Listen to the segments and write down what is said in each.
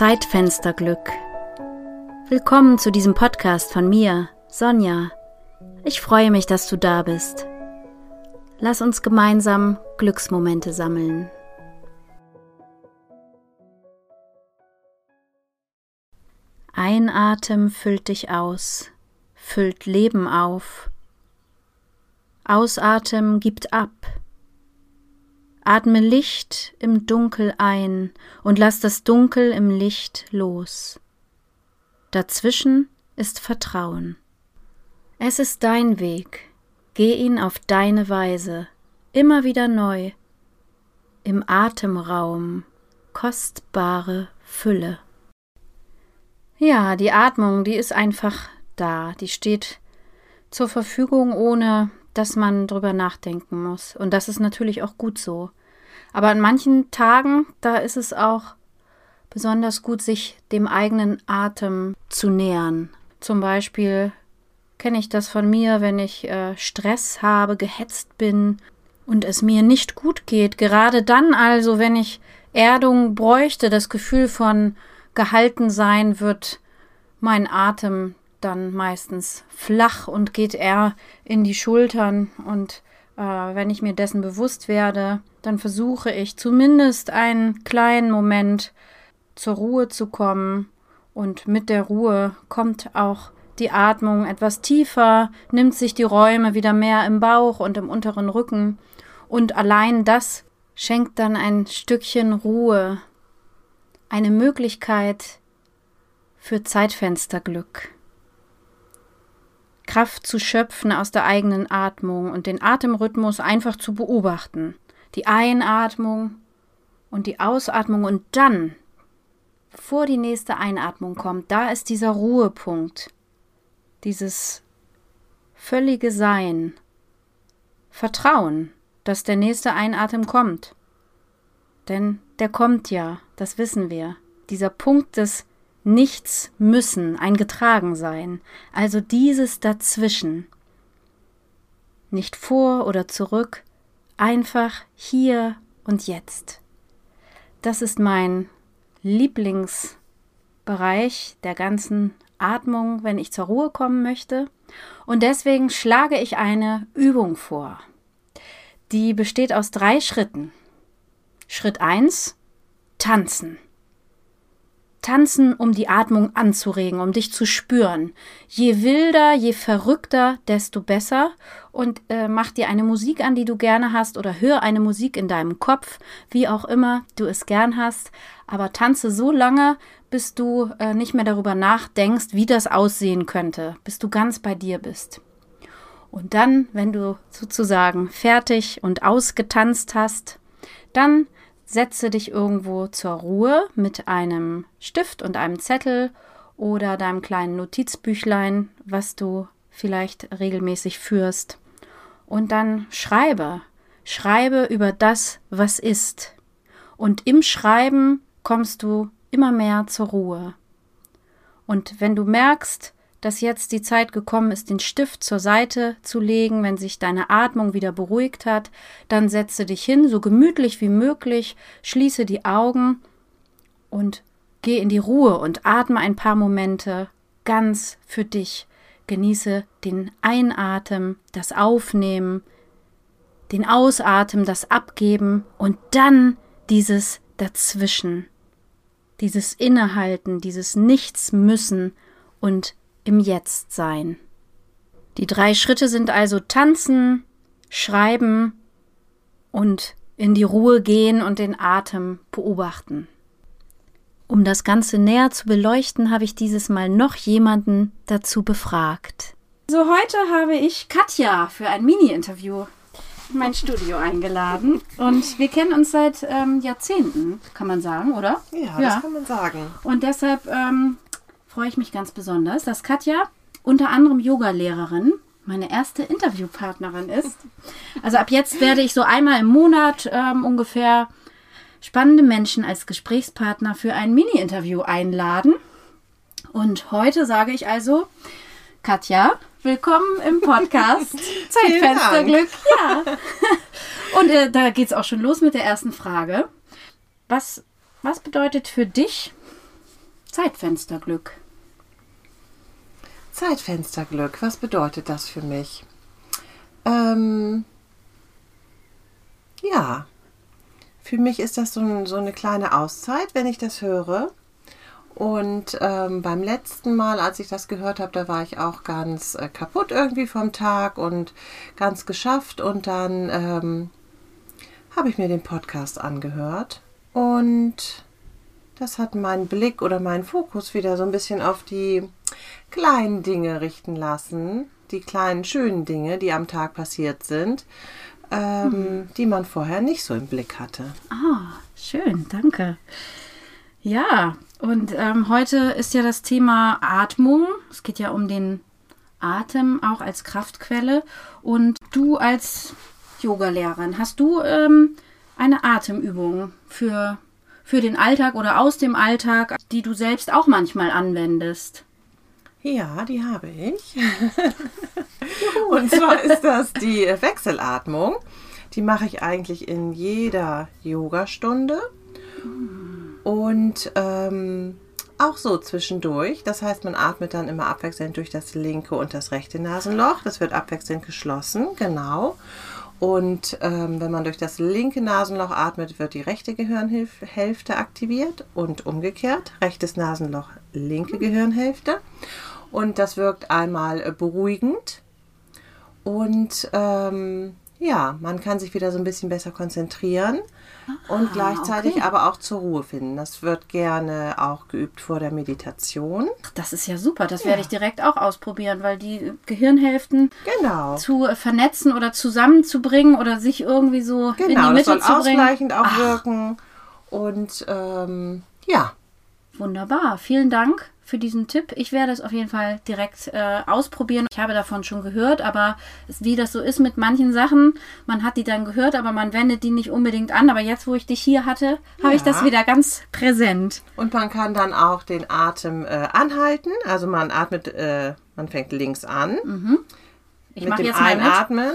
Zeitfensterglück. Willkommen zu diesem Podcast von mir, Sonja. Ich freue mich, dass du da bist. Lass uns gemeinsam Glücksmomente sammeln. Einatmen füllt dich aus, füllt Leben auf. Ausatmen gibt ab. Atme Licht im Dunkel ein und lass das Dunkel im Licht los. Dazwischen ist Vertrauen. Es ist dein Weg, geh ihn auf deine Weise, immer wieder neu, im Atemraum kostbare Fülle. Ja, die Atmung, die ist einfach da, die steht zur Verfügung, ohne dass man drüber nachdenken muss. Und das ist natürlich auch gut so. Aber an manchen Tagen, da ist es auch besonders gut, sich dem eigenen Atem zu nähern. Zum Beispiel kenne ich das von mir, wenn ich äh, Stress habe, gehetzt bin und es mir nicht gut geht. Gerade dann also, wenn ich Erdung bräuchte, das Gefühl von gehalten sein, wird mein Atem dann meistens flach und geht eher in die Schultern. Und äh, wenn ich mir dessen bewusst werde, dann versuche ich zumindest einen kleinen Moment zur Ruhe zu kommen. Und mit der Ruhe kommt auch die Atmung etwas tiefer, nimmt sich die Räume wieder mehr im Bauch und im unteren Rücken. Und allein das schenkt dann ein Stückchen Ruhe, eine Möglichkeit für Zeitfensterglück. Kraft zu schöpfen aus der eigenen Atmung und den Atemrhythmus einfach zu beobachten. Die Einatmung und die Ausatmung und dann, bevor die nächste Einatmung kommt, da ist dieser Ruhepunkt, dieses völlige Sein, Vertrauen, dass der nächste Einatmen kommt. Denn der kommt ja, das wissen wir. Dieser Punkt des nichts müssen, ein Getragensein, also dieses dazwischen. Nicht vor oder zurück, einfach hier und jetzt. Das ist mein Lieblingsbereich der ganzen Atmung, wenn ich zur Ruhe kommen möchte. Und deswegen schlage ich eine Übung vor. Die besteht aus drei Schritten. Schritt 1. Tanzen. Tanzen, um die Atmung anzuregen, um dich zu spüren. Je wilder, je verrückter, desto besser. Und äh, mach dir eine Musik an, die du gerne hast, oder hör eine Musik in deinem Kopf, wie auch immer du es gern hast. Aber tanze so lange, bis du äh, nicht mehr darüber nachdenkst, wie das aussehen könnte, bis du ganz bei dir bist. Und dann, wenn du sozusagen fertig und ausgetanzt hast, dann Setze dich irgendwo zur Ruhe mit einem Stift und einem Zettel oder deinem kleinen Notizbüchlein, was du vielleicht regelmäßig führst. Und dann schreibe. Schreibe über das, was ist. Und im Schreiben kommst du immer mehr zur Ruhe. Und wenn du merkst, dass jetzt die Zeit gekommen ist, den Stift zur Seite zu legen, wenn sich deine Atmung wieder beruhigt hat, dann setze dich hin, so gemütlich wie möglich, schließe die Augen und geh in die Ruhe und atme ein paar Momente ganz für dich. Genieße den Einatmen, das Aufnehmen, den Ausatmen, das Abgeben und dann dieses Dazwischen, dieses Innehalten, dieses Nichts müssen und im Jetzt sein. Die drei Schritte sind also tanzen, schreiben und in die Ruhe gehen und den Atem beobachten. Um das Ganze näher zu beleuchten, habe ich dieses Mal noch jemanden dazu befragt. So, heute habe ich Katja für ein Mini-Interview in mein Studio eingeladen. Und wir kennen uns seit ähm, Jahrzehnten, kann man sagen, oder? Ja, ja, das kann man sagen. Und deshalb ähm, freue ich mich ganz besonders, dass Katja unter anderem Yogalehrerin meine erste Interviewpartnerin ist. Also ab jetzt werde ich so einmal im Monat ähm, ungefähr spannende Menschen als Gesprächspartner für ein Mini-Interview einladen. Und heute sage ich also, Katja, willkommen im Podcast Zeitfensterglück. Ja. Und äh, da geht es auch schon los mit der ersten Frage. Was, was bedeutet für dich Zeitfensterglück. Zeitfensterglück, was bedeutet das für mich? Ähm, ja, für mich ist das so, so, eine kleine Auszeit, wenn ich das höre. Und ähm, beim letzten Mal, als ich das gehört habe, da war ich auch ganz äh, kaputt irgendwie vom Tag und ganz geschafft. Und dann ähm, habe ich mir den Podcast angehört und das hat meinen Blick oder meinen Fokus wieder so ein bisschen auf die kleinen Dinge richten lassen, die kleinen schönen Dinge, die am Tag passiert sind, ähm, hm. die man vorher nicht so im Blick hatte. Ah, schön, danke. Ja, und ähm, heute ist ja das Thema Atmung. Es geht ja um den Atem auch als Kraftquelle. Und du als Yogalehrerin, hast du ähm, eine Atemübung für, für den Alltag oder aus dem Alltag, die du selbst auch manchmal anwendest? Ja, die habe ich. Und zwar ist das die Wechselatmung. Die mache ich eigentlich in jeder Yogastunde. Und ähm, auch so zwischendurch. Das heißt, man atmet dann immer abwechselnd durch das linke und das rechte Nasenloch. Das wird abwechselnd geschlossen, genau. Und ähm, wenn man durch das linke Nasenloch atmet, wird die rechte Gehirnhälfte aktiviert und umgekehrt. Rechtes Nasenloch, linke Gehirnhälfte. Und das wirkt einmal beruhigend und ähm, ja, man kann sich wieder so ein bisschen besser konzentrieren ah, und gleichzeitig okay. aber auch zur Ruhe finden. Das wird gerne auch geübt vor der Meditation. Das ist ja super. Das ja. werde ich direkt auch ausprobieren, weil die Gehirnhälften genau. zu vernetzen oder zusammenzubringen oder sich irgendwie so genau, in die Mitte das soll zu bringen. ausgleichend auch Ach. wirken. Und ähm, ja. Wunderbar. Vielen Dank für diesen Tipp. Ich werde es auf jeden Fall direkt äh, ausprobieren. Ich habe davon schon gehört, aber wie das so ist mit manchen Sachen, man hat die dann gehört, aber man wendet die nicht unbedingt an. Aber jetzt, wo ich dich hier hatte, ja. habe ich das wieder ganz präsent. Und man kann dann auch den Atem äh, anhalten. Also man atmet, äh, man fängt links an. Mhm. Ich mit dem jetzt Einatmen.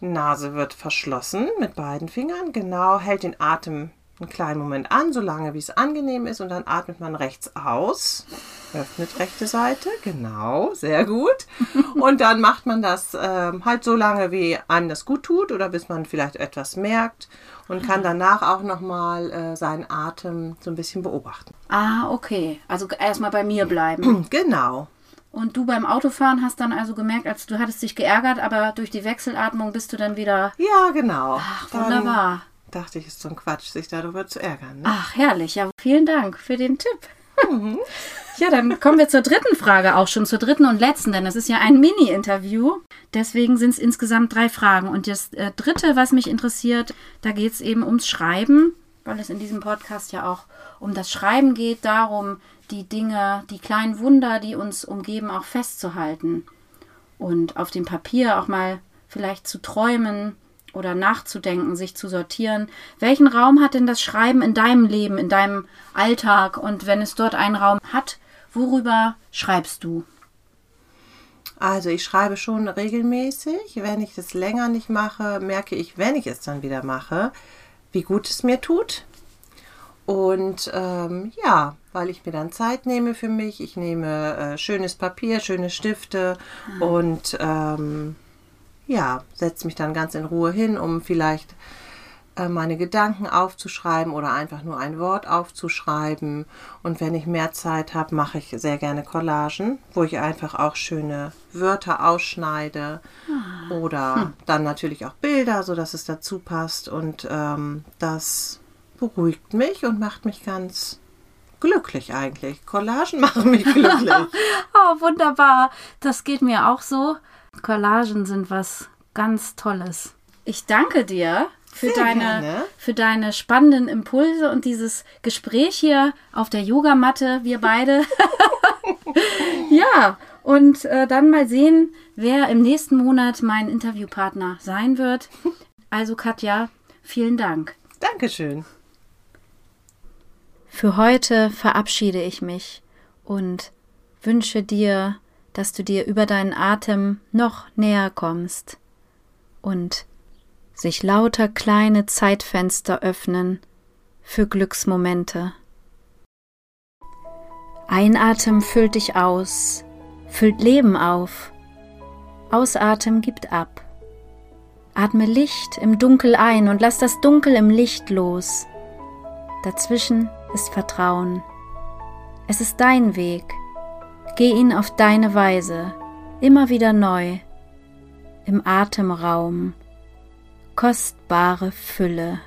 Nase wird verschlossen mit beiden Fingern. Genau, hält den Atem einen kleinen Moment an, so lange wie es angenehm ist und dann atmet man rechts aus, öffnet rechte Seite, genau, sehr gut. Und dann macht man das äh, halt so lange, wie einem das gut tut oder bis man vielleicht etwas merkt und kann danach auch nochmal äh, seinen Atem so ein bisschen beobachten. Ah, okay. Also erstmal bei mir bleiben. Genau. Und du beim Autofahren hast dann also gemerkt, als du hattest dich geärgert, aber durch die Wechselatmung bist du dann wieder. Ja, genau. Ach, wunderbar. Dachte ich, ist so ein Quatsch, sich darüber zu ärgern. Ne? Ach, herrlich. Ja, vielen Dank für den Tipp. Mhm. Ja, dann kommen wir zur dritten Frage, auch schon zur dritten und letzten, denn das ist ja ein Mini-Interview. Deswegen sind es insgesamt drei Fragen. Und das äh, dritte, was mich interessiert, da geht es eben ums Schreiben, weil es in diesem Podcast ja auch um das Schreiben geht, darum, die Dinge, die kleinen Wunder, die uns umgeben, auch festzuhalten. Und auf dem Papier auch mal vielleicht zu träumen, oder nachzudenken, sich zu sortieren. Welchen Raum hat denn das Schreiben in deinem Leben, in deinem Alltag? Und wenn es dort einen Raum hat, worüber schreibst du? Also ich schreibe schon regelmäßig. Wenn ich das länger nicht mache, merke ich, wenn ich es dann wieder mache, wie gut es mir tut. Und ähm, ja, weil ich mir dann Zeit nehme für mich. Ich nehme äh, schönes Papier, schöne Stifte mhm. und ähm, ja, setze mich dann ganz in Ruhe hin, um vielleicht äh, meine Gedanken aufzuschreiben oder einfach nur ein Wort aufzuschreiben. Und wenn ich mehr Zeit habe, mache ich sehr gerne Collagen, wo ich einfach auch schöne Wörter ausschneide ah. oder hm. dann natürlich auch Bilder, so dass es dazu passt. Und ähm, das beruhigt mich und macht mich ganz glücklich eigentlich. Collagen machen mich glücklich. oh, wunderbar. Das geht mir auch so. Collagen sind was ganz Tolles. Ich danke dir für deine, für deine spannenden Impulse und dieses Gespräch hier auf der Yogamatte, wir beide. ja, und äh, dann mal sehen, wer im nächsten Monat mein Interviewpartner sein wird. Also Katja, vielen Dank. Dankeschön. Für heute verabschiede ich mich und wünsche dir dass du dir über deinen Atem noch näher kommst und sich lauter kleine Zeitfenster öffnen für Glücksmomente. Einatmen füllt dich aus, füllt Leben auf. Ausatmen gibt ab. Atme Licht im Dunkel ein und lass das Dunkel im Licht los. Dazwischen ist Vertrauen. Es ist dein Weg. Geh ihn auf deine Weise, immer wieder neu, im Atemraum, kostbare Fülle.